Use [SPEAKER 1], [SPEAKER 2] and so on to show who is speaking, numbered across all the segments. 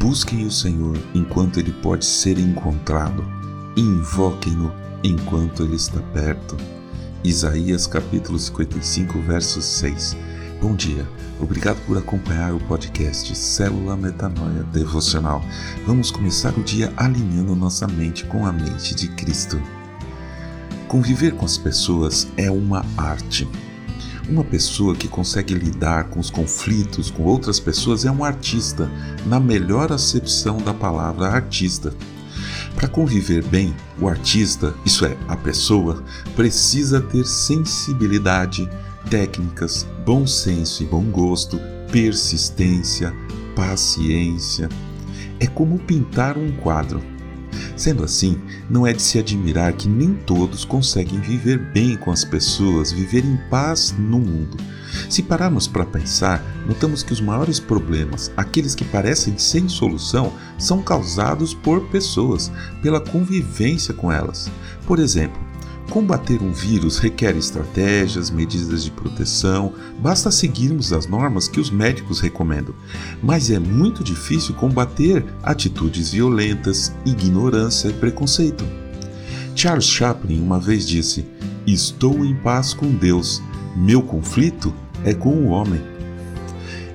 [SPEAKER 1] Busquem o Senhor enquanto ele pode ser encontrado, invoquem-no enquanto ele está perto. Isaías capítulo 55, verso 6. Bom dia. Obrigado por acompanhar o podcast Célula Metanoia Devocional. Vamos começar o dia alinhando nossa mente com a mente de Cristo. Conviver com as pessoas é uma arte. Uma pessoa que consegue lidar com os conflitos com outras pessoas é um artista, na melhor acepção da palavra artista. Para conviver bem, o artista, isso é, a pessoa, precisa ter sensibilidade, técnicas, bom senso e bom gosto, persistência, paciência. É como pintar um quadro. Sendo assim, não é de se admirar que nem todos conseguem viver bem com as pessoas, viver em paz no mundo. Se pararmos para pensar, notamos que os maiores problemas, aqueles que parecem sem solução, são causados por pessoas, pela convivência com elas. Por exemplo, Combater um vírus requer estratégias, medidas de proteção, basta seguirmos as normas que os médicos recomendam. Mas é muito difícil combater atitudes violentas, ignorância e preconceito. Charles Chaplin uma vez disse: Estou em paz com Deus, meu conflito é com o homem.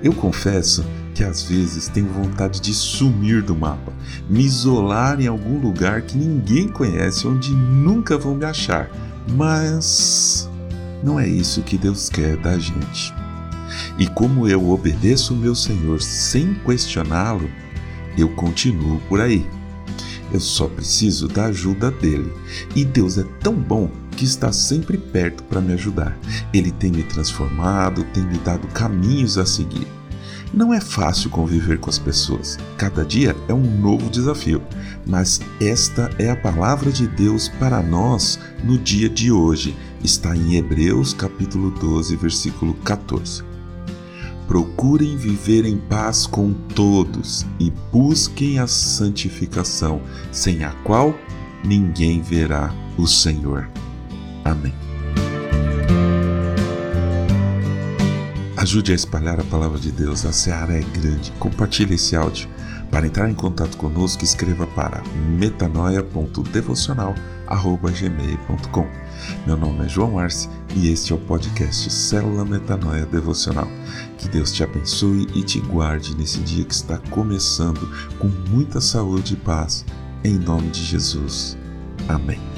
[SPEAKER 1] Eu confesso que às vezes tenho vontade de sumir do mapa, me isolar em algum lugar que ninguém conhece, onde nunca vão me achar. Mas não é isso que Deus quer da gente. E como eu obedeço o meu Senhor sem questioná-lo, eu continuo por aí. Eu só preciso da ajuda dele. E Deus é tão bom que está sempre perto para me ajudar. Ele tem me transformado, tem me dado caminhos a seguir. Não é fácil conviver com as pessoas. Cada dia é um novo desafio, mas esta é a palavra de Deus para nós no dia de hoje. Está em Hebreus capítulo 12, versículo 14. Procurem viver em paz com todos e busquem a santificação, sem a qual ninguém verá o Senhor. Amém. Ajude a espalhar a palavra de Deus, a seara é grande. Compartilhe esse áudio. Para entrar em contato conosco, escreva para metanoia.devocional.gmail.com Meu nome é João Arce e este é o podcast Célula Metanoia Devocional. Que Deus te abençoe e te guarde nesse dia que está começando com muita saúde e paz. Em nome de Jesus. Amém.